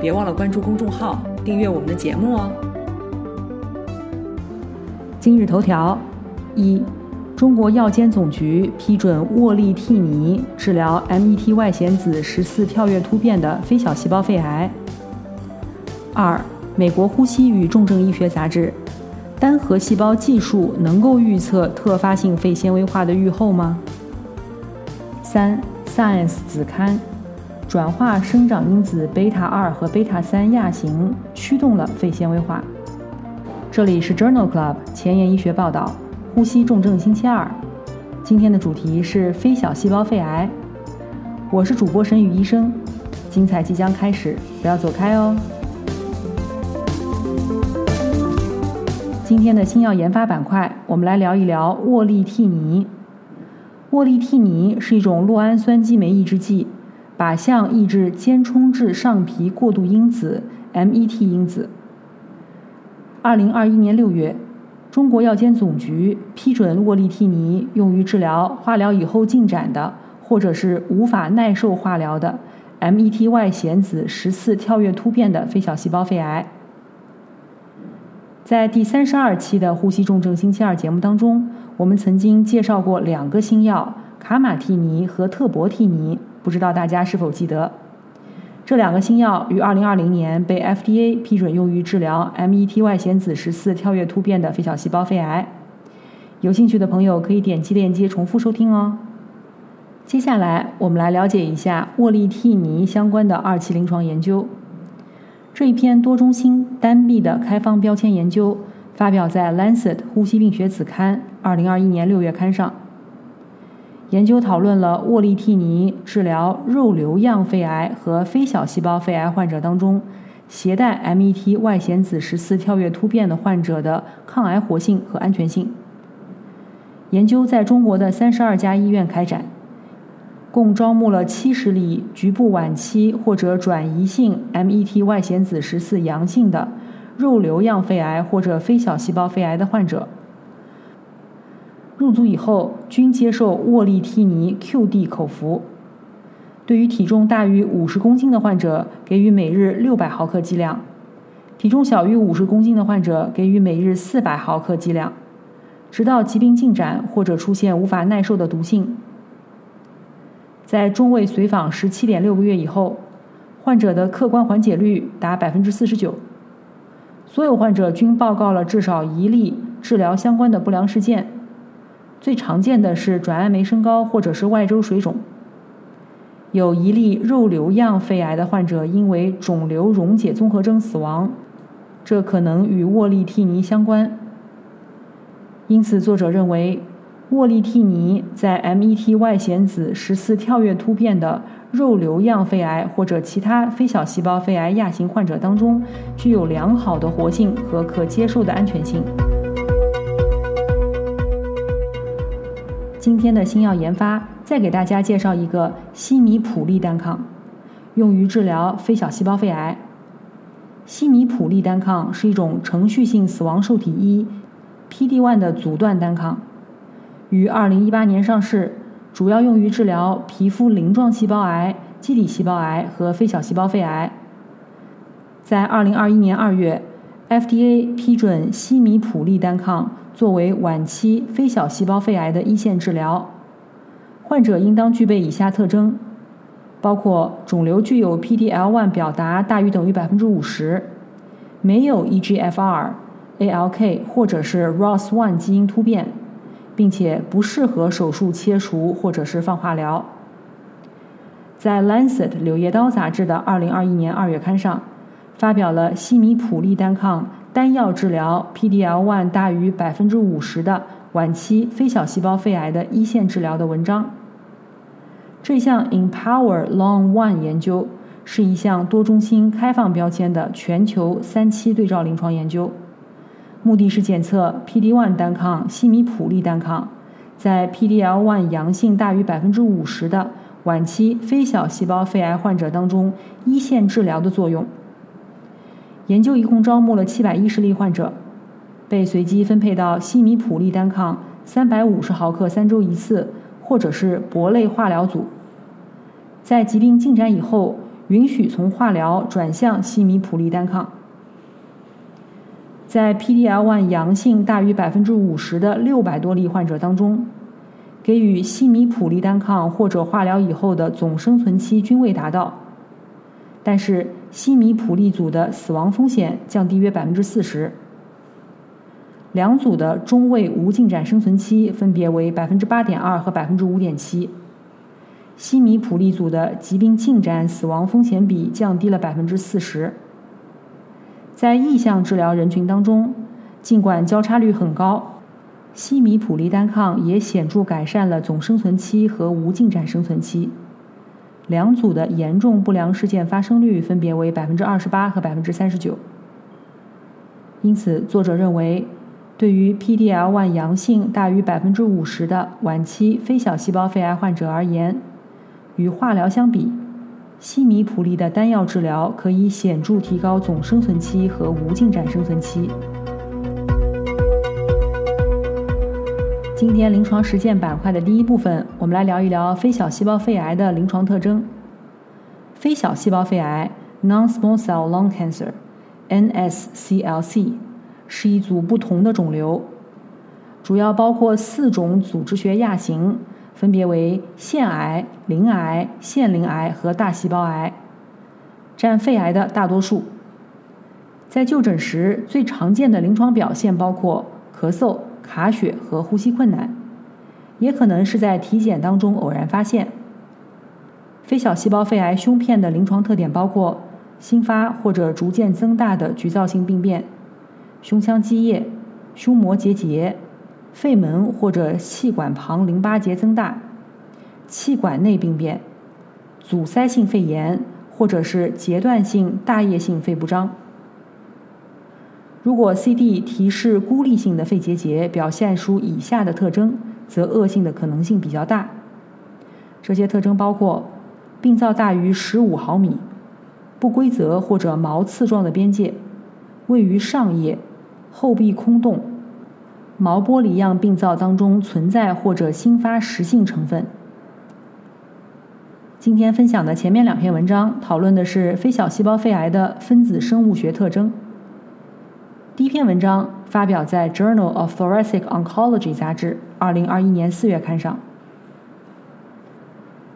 别忘了关注公众号，订阅我们的节目哦。今日头条：一、中国药监总局批准沃利替尼治疗 MET 外显子十四跳跃突变的非小细胞肺癌。二、美国呼吸与重症医学杂志：单核细胞技术能够预测特发性肺纤维化的预后吗？三、Science 子刊。转化生长因子贝塔二和贝塔三亚型驱动了肺纤维化。这里是 Journal Club 前沿医学报道，呼吸重症星期二。今天的主题是非小细胞肺癌。我是主播沈宇医生，精彩即将开始，不要走开哦。今天的新药研发板块，我们来聊一聊沃利替尼。沃利替尼是一种酪氨酸激酶抑制剂。靶向抑制间充质上皮过渡因子 （MET 因子）。二零二一年六月，中国药监总局批准沃利替尼用于治疗化疗以后进展的或者是无法耐受化疗的 MET 外显子十四跳跃突变的非小细胞肺癌。在第三十二期的呼吸重症星期二节目当中，我们曾经介绍过两个新药卡马替尼和特博替尼。不知道大家是否记得，这两个新药于2020年被 FDA 批准用于治疗 MET 外显子十四跳跃突变的非小细胞肺癌。有兴趣的朋友可以点击链接重复收听哦。接下来我们来了解一下沃利替尼相关的二期临床研究。这一篇多中心单臂的开放标签研究发表在《Lancet 呼吸病学子刊》2021年6月刊上。研究讨论了沃利替尼治疗肉瘤样肺癌和非小细胞肺癌患者当中，携带 MET 外显子十四跳跃突变的患者的抗癌活性和安全性。研究在中国的三十二家医院开展，共招募了七十例局部晚期或者转移性 MET 外显子十四阳性的肉瘤样肺癌或者非小细胞肺癌的患者。入组以后均接受沃利替尼 QD 口服。对于体重大于五十公斤的患者，给予每日六百毫克剂量；体重小于五十公斤的患者，给予每日四百毫克剂量，直到疾病进展或者出现无法耐受的毒性。在中位随访十七点六个月以后，患者的客观缓解率达百分之四十九。所有患者均报告了至少一例治疗相关的不良事件。最常见的是转氨酶升高或者是外周水肿。有一例肉瘤样肺癌的患者因为肿瘤溶解综合征死亡，这可能与沃利替尼相关。因此，作者认为沃利替尼在 MET 外显子十四跳跃突变的肉瘤样肺癌或者其他非小细胞肺癌亚型患者当中，具有良好的活性和可接受的安全性。今天的新药研发，再给大家介绍一个西米普利单抗，用于治疗非小细胞肺癌。西米普利单抗是一种程序性死亡受体一 （PD-1） 的阻断单抗，于2018年上市，主要用于治疗皮肤鳞状细胞癌、基底细胞癌和非小细胞肺癌。在2021年2月，FDA 批准西米普利单抗。作为晚期非小细胞肺癌的一线治疗，患者应当具备以下特征：包括肿瘤具有 PD-L1 表达大于等于百分之五十，没有 EGFR、ALK 或者是 ROS1 基因突变，并且不适合手术切除或者是放化疗。在《Lancet》柳叶刀杂志的二零二一年二月刊上，发表了西米普利单抗。单药治疗 PD-L1 大于百分之五十的晚期非小细胞肺癌的一线治疗的文章。这项 Empower Long One 研究是一项多中心开放标签的全球三期对照临床研究，目的是检测 PD-1 单抗西米普利单抗在 PD-L1 阳性大于百分之五十的晚期非小细胞肺癌患者当中一线治疗的作用。研究一共招募了七百一十例患者，被随机分配到西米普利单抗三百五十毫克三周一次，或者是铂类化疗组。在疾病进展以后。允许从化疗转向西米普利单抗，在 PD-L1 阳性大于百分之五十的六百多例患者当中，给予西米普利单抗或者化疗以后的总生存期均未达到，但是西米普利组的死亡风险降低约百分之四十，两组的中位无进展生存期分别为百分之八点二和百分之五点七。西米普利组的疾病进展死亡风险比降低了百分之四十。在意向治疗人群当中，尽管交叉率很高，西米普利单抗也显著改善了总生存期和无进展生存期。两组的严重不良事件发生率分别为百分之二十八和百分之三十九。因此，作者认为，对于 PDL1 阳性大于百分之五十的晚期非小细胞肺癌患者而言，与化疗相比，西米普利的单药治疗可以显著提高总生存期和无进展生存期。今天临床实践板块的第一部分，我们来聊一聊非小细胞肺癌的临床特征。非小细胞肺癌 （Non-small cell lung cancer，NSCLC） 是一组不同的肿瘤，主要包括四种组织学亚型。分别为腺癌、鳞癌、腺鳞癌和大细胞癌，占肺癌的大多数。在就诊时，最常见的临床表现包括咳嗽、卡血和呼吸困难，也可能是在体检当中偶然发现。非小细胞肺癌胸片的临床特点包括新发或者逐渐增大的局灶性病变、胸腔积液、胸膜结节。肺门或者气管旁淋巴结增大、气管内病变、阻塞性肺炎或者是阶段性大叶性肺不张。如果 CD 提示孤立性的肺结节表现出以下的特征，则恶性的可能性比较大。这些特征包括病灶大于十五毫米、不规则或者毛刺状的边界、位于上叶、后壁空洞。毛玻璃样病灶当中存在或者新发实性成分。今天分享的前面两篇文章讨论的是非小细胞肺癌的分子生物学特征。第一篇文章发表在《Journal of Thoracic Oncology》杂志，二零二一年四月刊上。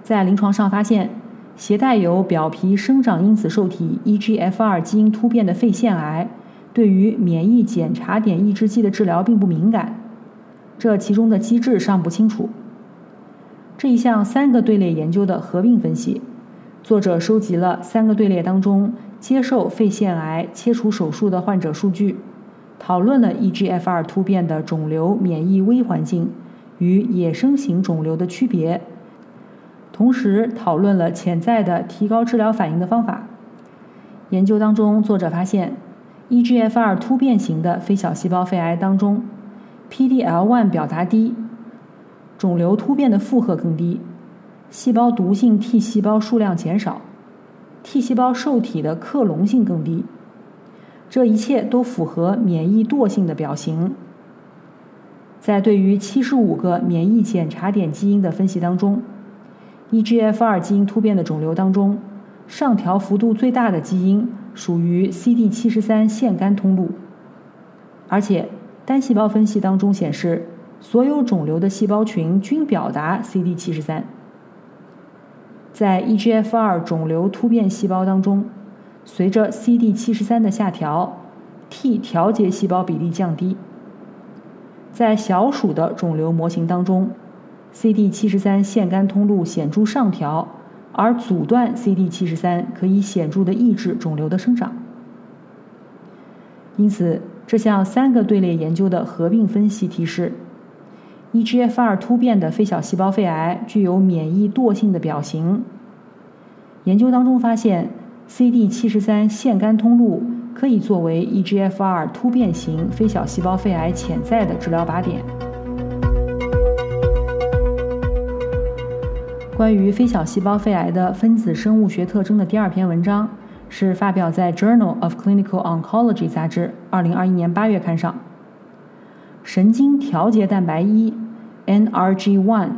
在临床上发现，携带有表皮生长因子受体 EGFR 基因突变的肺腺癌。对于免疫检查点抑制剂的治疗并不敏感，这其中的机制尚不清楚。这一项三个队列研究的合并分析，作者收集了三个队列当中接受肺腺癌切除手术的患者数据，讨论了 EGFR 突变的肿瘤免疫微环境与野生型肿瘤的区别，同时讨论了潜在的提高治疗反应的方法。研究当中，作者发现。EGFR 突变型的非小细胞肺癌当中，PDL1 表达低，肿瘤突变的负荷更低，细胞毒性 T 细胞数量减少，T 细胞受体的克隆性更低，这一切都符合免疫惰性的表型。在对于七十五个免疫检查点基因的分析当中，EGFR 基因突变的肿瘤当中，上调幅度最大的基因。属于 CD 七十三腺苷通路，而且单细胞分析当中显示，所有肿瘤的细胞群均表达 CD 七十三。在 EGFR 肿瘤突变细胞当中，随着 CD 七十三的下调，T 调节细胞比例降低。在小鼠的肿瘤模型当中，CD 七十三腺苷通路显著上调。而阻断 CD 七十三可以显著的抑制肿瘤的生长，因此这项三个队列研究的合并分析提示，EGFR 突变的非小细胞肺癌具有免疫惰性的表型。研究当中发现，CD73 腺苷通路可以作为 EGFR 突变型非小细胞肺癌潜在的治疗靶点。关于非小细胞肺癌的分子生物学特征的第二篇文章，是发表在《Journal of Clinical Oncology》杂志2021年8月刊上。神经调节蛋白一 （NRG1）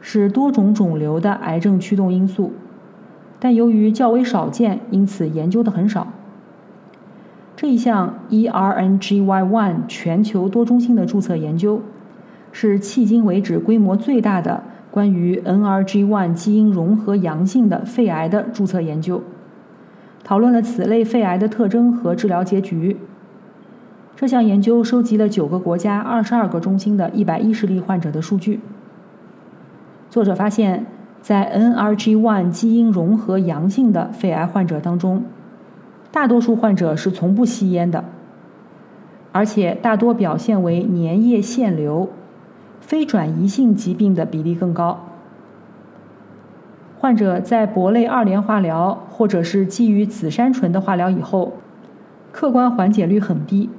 是多种肿瘤的癌症驱动因素，但由于较为少见，因此研究的很少。这一项 ERNGY1 全球多中心的注册研究，是迄今为止规模最大的。关于 NRG1 基因融合阳性的肺癌的注册研究，讨论了此类肺癌的特征和治疗结局。这项研究收集了九个国家二十二个中心的一百一十例患者的数据。作者发现，在 NRG1 基因融合阳性的肺癌患者当中，大多数患者是从不吸烟的，而且大多表现为粘液腺瘤。非转移性疾病的比例更高。患者在铂类二联化疗或者是基于紫杉醇的化疗以后，客观缓解率很低，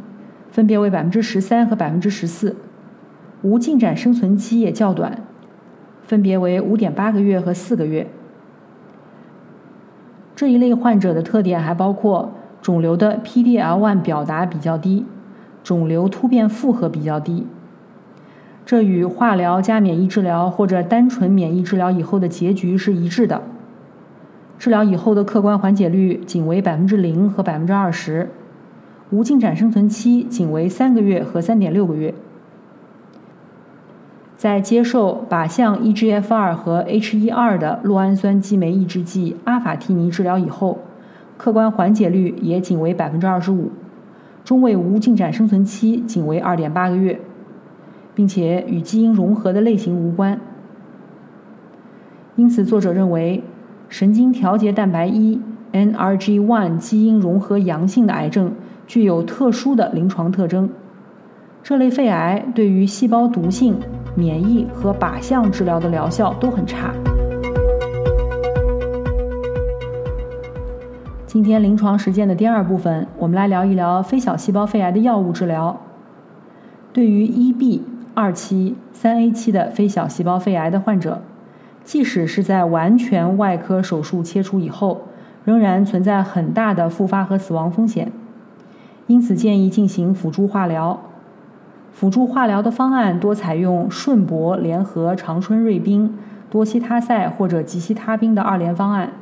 分别为百分之十三和百分之十四，无进展生存期也较短，分别为五点八个月和四个月。这一类患者的特点还包括肿瘤的 PDL1 表达比较低，肿瘤突变负荷比较低。这与化疗加免疫治疗或者单纯免疫治疗以后的结局是一致的。治疗以后的客观缓解率仅为百分之零和百分之二十，无进展生存期仅为三个月和三点六个月。在接受靶向 EGFR 和 H1/2 的酪氨酸激酶抑制剂阿法替尼治疗以后，客观缓解率也仅为百分之二十五，中位无进展生存期仅为二点八个月。并且与基因融合的类型无关，因此作者认为，神经调节蛋白一 （NRG1） 基因融合阳性的癌症具有特殊的临床特征。这类肺癌对于细胞毒性、免疫和靶向治疗的疗效都很差。今天临床实践的第二部分，我们来聊一聊非小细胞肺癌的药物治疗。对于一 B。二期、三 A 期的非小细胞肺癌的患者，即使是在完全外科手术切除以后，仍然存在很大的复发和死亡风险。因此，建议进行辅助化疗。辅助化疗的方案多采用顺铂联合长春瑞宾、多西他赛或者吉西他滨的二联方案。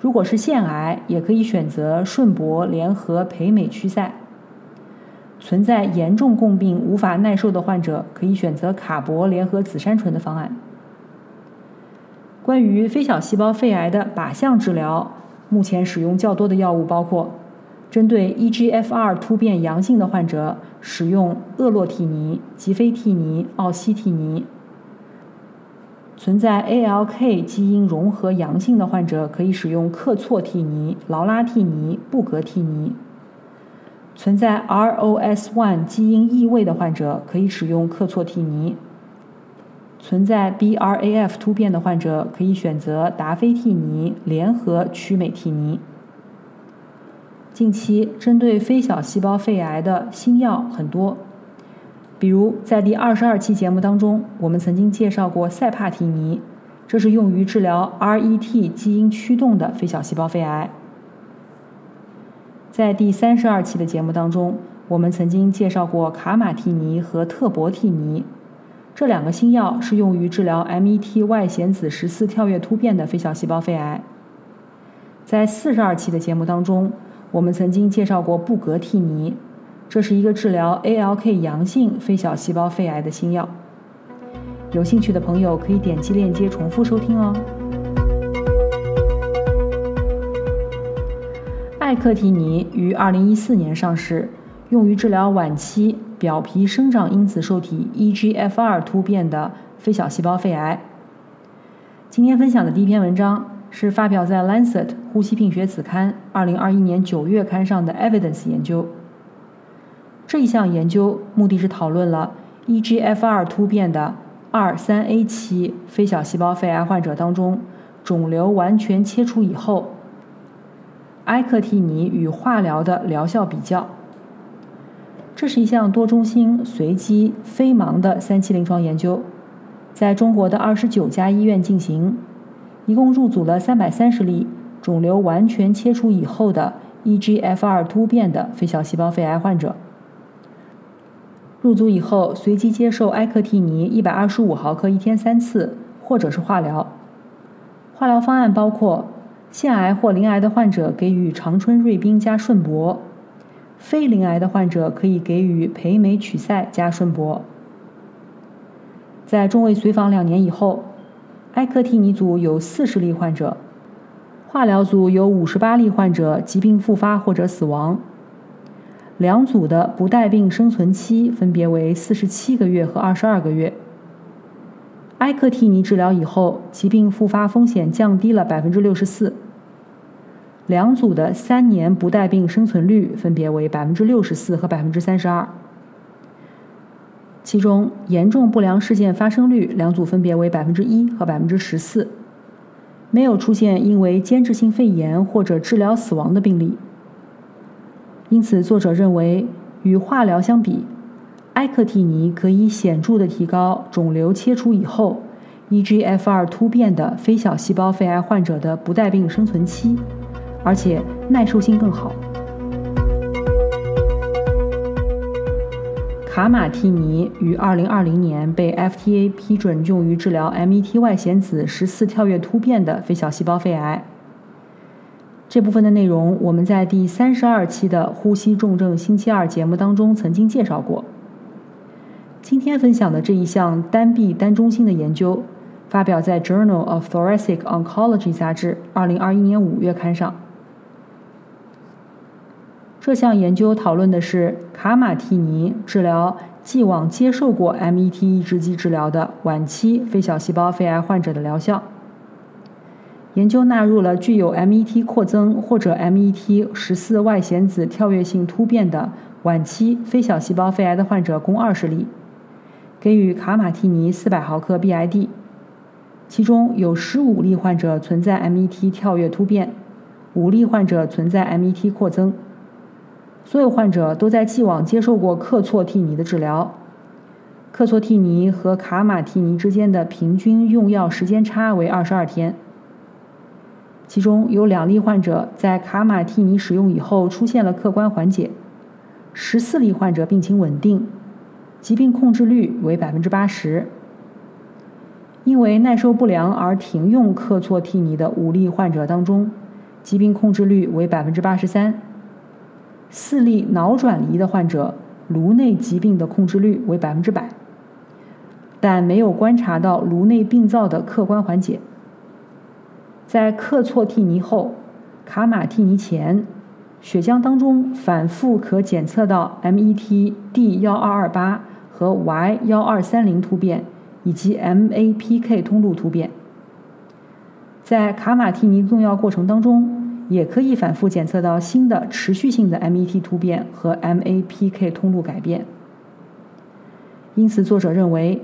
如果是腺癌，也可以选择顺铂联合培美曲塞。存在严重共病无法耐受的患者，可以选择卡铂联合紫杉醇的方案。关于非小细胞肺癌的靶向治疗，目前使用较多的药物包括：针对 EGFR 突变阳性的患者，使用厄洛替尼、吉非替尼、奥西替尼；存在 ALK 基因融合阳性的患者，可以使用克唑替尼、劳拉替尼、布格替尼。存在 ROS1 基因异位的患者可以使用克唑替尼；存在 BRAF 突变的患者可以选择达菲替尼联合曲美替尼。近期针对非小细胞肺癌的新药很多，比如在第二十二期节目当中，我们曾经介绍过塞帕替尼，这是用于治疗 RET 基因驱动的非小细胞肺癌。在第三十二期的节目当中，我们曾经介绍过卡马替尼和特博替尼，这两个新药是用于治疗 MET 外显子十四跳跃突变的非小细胞肺癌。在四十二期的节目当中，我们曾经介绍过布格替尼，这是一个治疗 ALK 阳性非小细胞肺癌的新药。有兴趣的朋友可以点击链接重复收听哦。艾克替尼于2014年上市，用于治疗晚期表皮生长因子受体 EGFR 突变的非小细胞肺癌。今天分享的第一篇文章是发表在《Lancet 呼吸病学子刊》2021年9月刊上的 Evidence 研究。这一项研究目的是讨论了 EGFR 突变的二三 A 期非小细胞肺癌患者当中，肿瘤完全切除以后。埃克替尼与化疗的疗效比较。这是一项多中心、随机、非盲的三期临床研究，在中国的二十九家医院进行，一共入组了三百三十例肿瘤完全切除以后的 EGFR 突变的非小细胞肺癌患者。入组以后，随机接受埃克替尼一百二十五毫克一天三次，或者是化疗。化疗方案包括腺癌或鳞癌的患者给予长春瑞宾加顺铂。非鳞癌的患者可以给予培美曲塞加顺铂。在中卫随访两年以后，埃克替尼组有四十例患者，化疗组有五十八例患者疾病复发或者死亡。两组的不带病生存期分别为四十七个月和二十二个月。埃克替尼治疗以后，疾病复发风险降低了百分之六十四。两组的三年不带病生存率分别为百分之六十四和百分之三十二，其中严重不良事件发生率两组分别为百分之一和百分之十四，没有出现因为间质性肺炎或者治疗死亡的病例。因此，作者认为与化疗相比，埃克替尼可以显著的提高肿瘤切除以后 EGFR 突变的非小细胞肺癌患者的不带病生存期。而且耐受性更好。卡马替尼于2020年被 FDA 批准用于治疗 MET 外显子十四跳跃突变的非小细胞肺癌。这部分的内容我们在第三十二期的呼吸重症星期二节目当中曾经介绍过。今天分享的这一项单臂单中心的研究，发表在《Journal of Thoracic Oncology》杂志2021年5月刊上。这项研究讨论的是卡马替尼治疗既往接受过 MET 抑制剂治疗的晚期非小细胞肺癌患者的疗效。研究纳入了具有 MET 扩增或者 MET 十四外显子跳跃性突变的晚期非小细胞肺癌的患者共二十例，给予卡马替尼四百毫克 BID，其中有十五例患者存在 MET 跳跃突变，五例患者存在 MET 扩增。所有患者都在既往接受过克唑替尼的治疗，克唑替尼和卡马替尼之间的平均用药时间差为二十二天。其中有两例患者在卡马替尼使用以后出现了客观缓解，十四例患者病情稳定，疾病控制率为百分之八十。因为耐受不良而停用克唑替尼的五例患者当中，疾病控制率为百分之八十三。四例脑转移的患者，颅内疾病的控制率为百分之百，但没有观察到颅内病灶的客观缓解。在克唑替尼后、卡马替尼前，血浆当中反复可检测到 MET D 幺二二八和 Y 幺二三零突变，以及 MAPK 通路突变。在卡马替尼用药过程当中。也可以反复检测到新的持续性的 MET 突变和 MAPK 通路改变。因此，作者认为，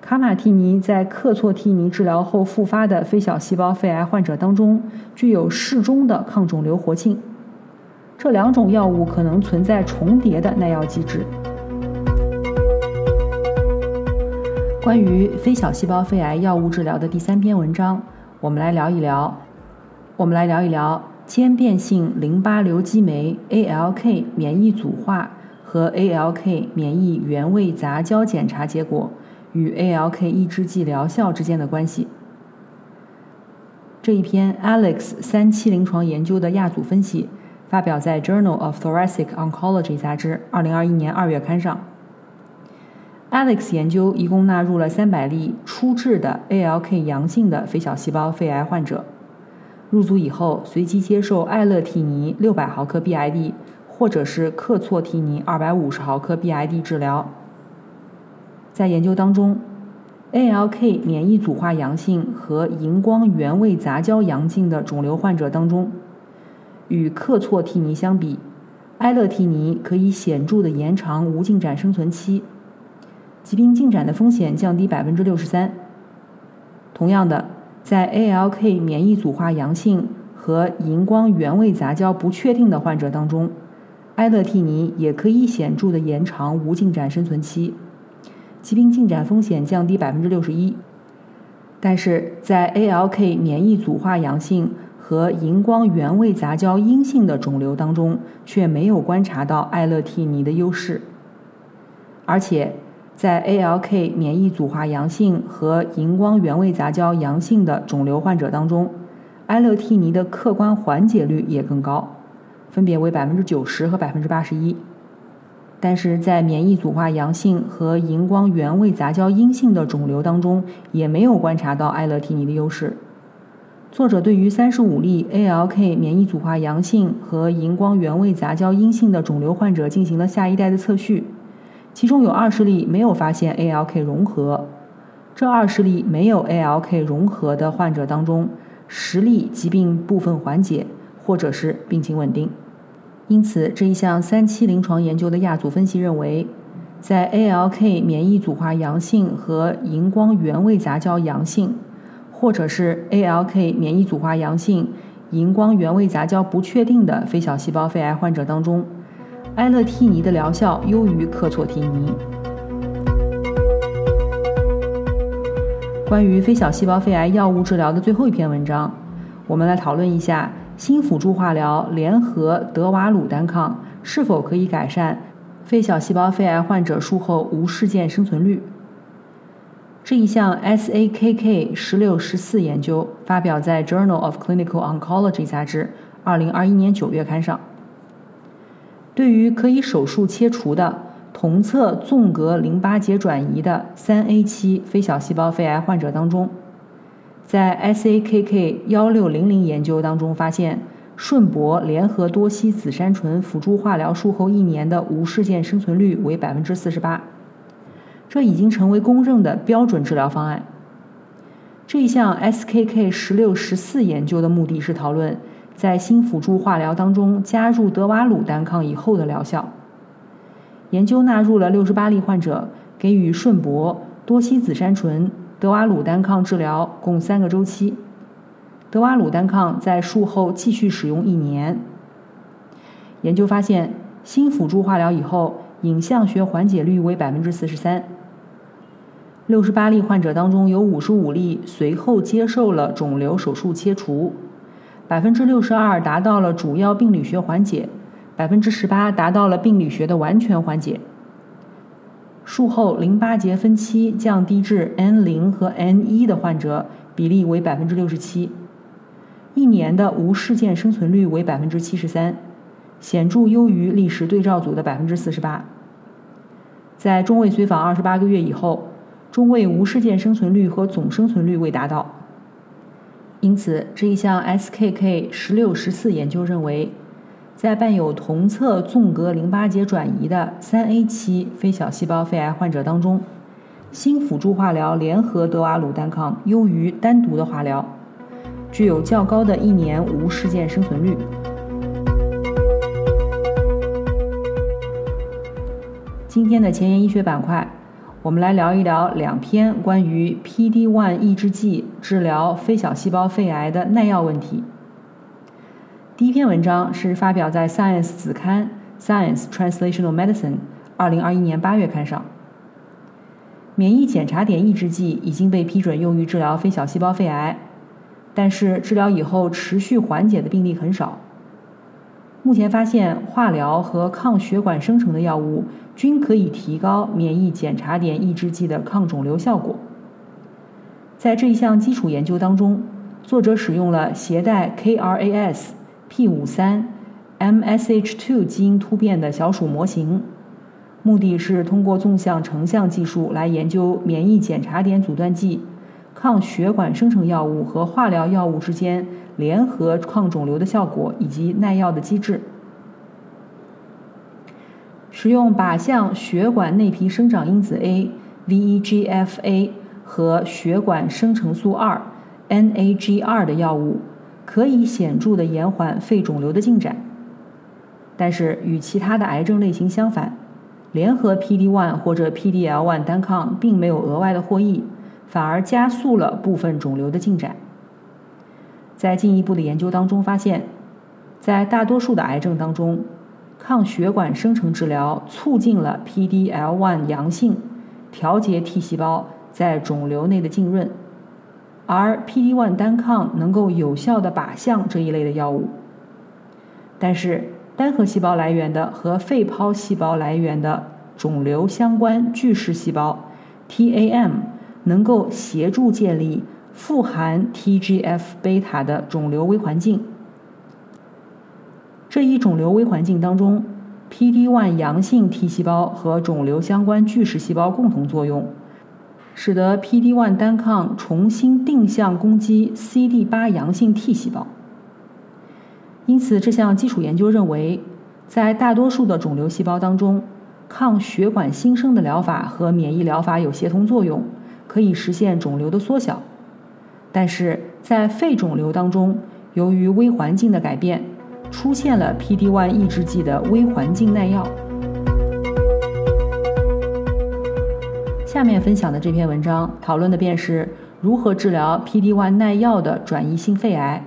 卡马替尼在克唑替尼治疗后复发的非小细胞肺癌患者当中具有适中的抗肿瘤活性。这两种药物可能存在重叠的耐药机制。关于非小细胞肺癌药物治疗的第三篇文章，我们来聊一聊。我们来聊一聊。间变性淋巴瘤激酶 ALK 免疫组化和 ALK 免疫原位杂交检查结果与 ALK 抑制剂疗效之间的关系。这一篇 Alex 三期临床研究的亚组分析发表在 Journal of Thoracic Oncology 杂志二零二一年二月刊上。Alex 研究一共纳入了三百例初治的 ALK 阳性的非小细胞肺癌患者。入组以后，随机接受艾乐替尼六百毫克 BID，或者是克唑替尼二百五十毫克 BID 治疗。在研究当中，ALK 免疫组化阳性和荧光原位杂交阳性的肿瘤患者当中，与克唑替尼相比，艾乐替尼可以显著的延长无进展生存期，疾病进展的风险降低百分之六十三。同样的。在 ALK 免疫组化阳性和荧光原位杂交不确定的患者当中，埃乐替尼也可以显著的延长无进展生存期，疾病进展风险降低百分之六十一。但是在 ALK 免疫组化阳性和荧光原位杂交阴性的肿瘤当中，却没有观察到艾乐替尼的优势，而且。在 ALK 免疫组化阳性和荧光原位杂交阳性的肿瘤患者当中，埃乐替尼的客观缓解率也更高，分别为百分之九十和百分之八十一。但是在免疫组化阳性和荧光原位杂交阴性的肿瘤当中，也没有观察到埃乐替尼的优势。作者对于三十五例 ALK 免疫组化阳性和荧光原位杂交阴性的肿瘤患者进行了下一代的测序。其中有二十例没有发现 ALK 融合，这二十例没有 ALK 融合的患者当中，十例疾病部分缓解，或者是病情稳定。因此，这一项三期临床研究的亚组分析认为，在 ALK 免疫组化阳性和荧光原位杂交阳性，或者是 ALK 免疫组化阳性、荧光原位杂交不确定的非小细胞肺癌患者当中。埃乐替尼的疗效优于克唑替尼。关于非小细胞肺癌药物治疗的最后一篇文章，我们来讨论一下新辅助化疗联合德瓦鲁单抗是否可以改善非小细胞肺癌患者术后无事件生存率。这一项 SAKK 十六十四研究发表在《Journal of Clinical Oncology》杂志二零二一年九月刊上。对于可以手术切除的同侧纵隔淋巴结转移的三 A 期非小细胞肺癌患者当中，在 SAKK 幺六零零研究当中发现，顺铂联合多西紫杉醇辅助化疗术后一年的无事件生存率为百分之四十八，这已经成为公认的标准治疗方案。这一项 SKK 十六十四研究的目的是讨论。在新辅助化疗当中加入德瓦鲁单抗以后的疗效，研究纳入了六十八例患者，给予顺铂、多西紫杉醇、德瓦鲁单抗治疗共三个周期，德瓦鲁单抗在术后继续使用一年。研究发现，新辅助化疗以后影像学缓解率为百分之四十三。六十八例患者当中有五十五例随后接受了肿瘤手术切除。百分之六十二达到了主要病理学缓解，百分之十八达到了病理学的完全缓解。术后淋巴结分期降低至 N 零和 N 一的患者比例为百分之六十七，一年的无事件生存率为百分之七十三，显著优于历史对照组的百分之四十八。在中位随访二十八个月以后，中位无事件生存率和总生存率未达到。因此，这一项 SKK 十六十四研究认为，在伴有同侧纵隔淋巴结转移的三 A 期非小细胞肺癌患者当中，新辅助化疗联合德瓦鲁单抗优于单独的化疗，具有较高的一年无事件生存率。今天的前沿医学板块。我们来聊一聊两篇关于 PD-1 抑制剂治疗非小细胞肺癌的耐药问题。第一篇文章是发表在《Science》子刊《Science Translational Medicine》二零二一年八月刊上。免疫检查点抑制剂已经被批准用于治疗非小细胞肺癌，但是治疗以后持续缓解的病例很少。目前发现，化疗和抗血管生成的药物均可以提高免疫检查点抑制剂的抗肿瘤效果。在这一项基础研究当中，作者使用了携带 KRAS、P53、MSH2 基因突变的小鼠模型，目的是通过纵向成像技术来研究免疫检查点阻断剂、抗血管生成药物和化疗药物之间。联合抗肿瘤的效果以及耐药的机制，使用靶向血管内皮生长因子 A（VEGF-A） 和血管生成素二 （NAG2） 的药物，可以显著的延缓肺肿瘤的进展。但是与其他的癌症类型相反，联合 PD-1 或者 PDL-1 单抗并没有额外的获益，反而加速了部分肿瘤的进展。在进一步的研究当中发现，在大多数的癌症当中，抗血管生成治疗促进了 PD-L1 阳性调节 T 细胞在肿瘤内的浸润，而 PD-1 单抗能够有效的靶向这一类的药物。但是，单核细胞来源的和肺泡细胞来源的肿瘤相关巨噬细胞 TAM 能够协助建立富含 TGF 贝塔的肿瘤微环境。这一肿瘤微环境当中，PD-1 阳性 T 细胞和肿瘤相关巨噬细胞共同作用，使得 PD-1 单抗重新定向攻击 CD8 阳性 T 细胞。因此，这项基础研究认为，在大多数的肿瘤细胞当中，抗血管新生的疗法和免疫疗法有协同作用，可以实现肿瘤的缩小。但是在肺肿瘤当中，由于微环境的改变，出现了 PD-1 抑制剂的微环境耐药。下面分享的这篇文章讨论的便是如何治疗 PD-1 耐药的转移性肺癌。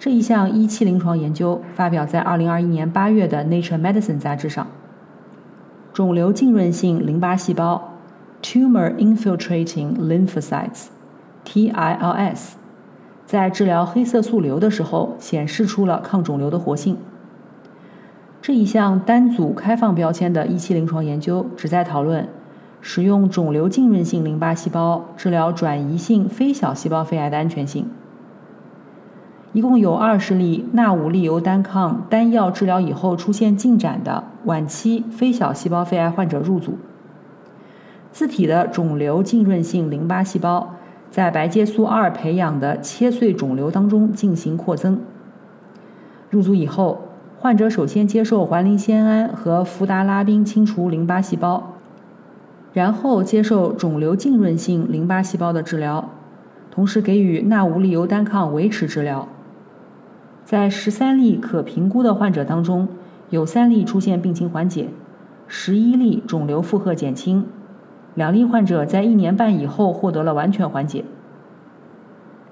这一项一期临床研究发表在2021年8月的《Nature Medicine》杂志上。肿瘤浸润性淋巴细胞 （Tumor Infiltrating Lymphocytes，TILS） 在治疗黑色素瘤的时候显示出了抗肿瘤的活性。这一项单组开放标签的一期临床研究旨在讨论使用肿瘤浸润性淋巴细胞治疗转移性非小细胞肺癌的安全性。一共有二十例纳武利尤单抗单药治疗以后出现进展的晚期非小细胞肺癌患者入组。自体的肿瘤浸润性淋巴细胞在白介素二培养的切碎肿瘤当中进行扩增。入组以后，患者首先接受环磷酰胺和福达拉宾清除淋巴细胞，然后接受肿瘤浸润性淋巴细胞的治疗，同时给予纳武利尤单抗维持治疗。在十三例可评估的患者当中，有三例出现病情缓解，十一例肿瘤负荷减轻，两例患者在一年半以后获得了完全缓解。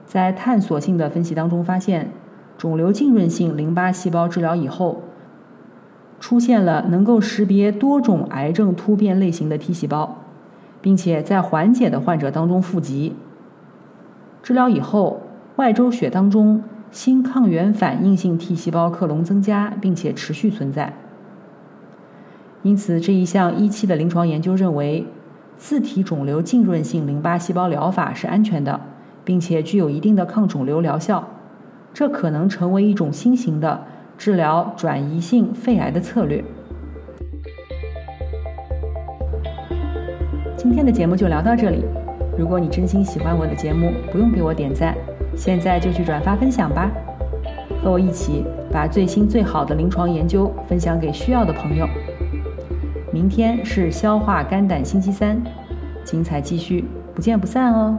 在探索性的分析当中发现，肿瘤浸润性淋巴细胞治疗以后，出现了能够识别多种癌症突变类型的 T 细胞，并且在缓解的患者当中富集。治疗以后，外周血当中。新抗原反应性 T 细胞克隆增加，并且持续存在。因此，这一项一期的临床研究认为，自体肿瘤浸润性淋巴细胞疗法是安全的，并且具有一定的抗肿瘤疗效。这可能成为一种新型的治疗转移性肺癌的策略。今天的节目就聊到这里。如果你真心喜欢我的节目，不用给我点赞。现在就去转发分享吧，和我一起把最新最好的临床研究分享给需要的朋友。明天是消化肝胆星期三，精彩继续，不见不散哦。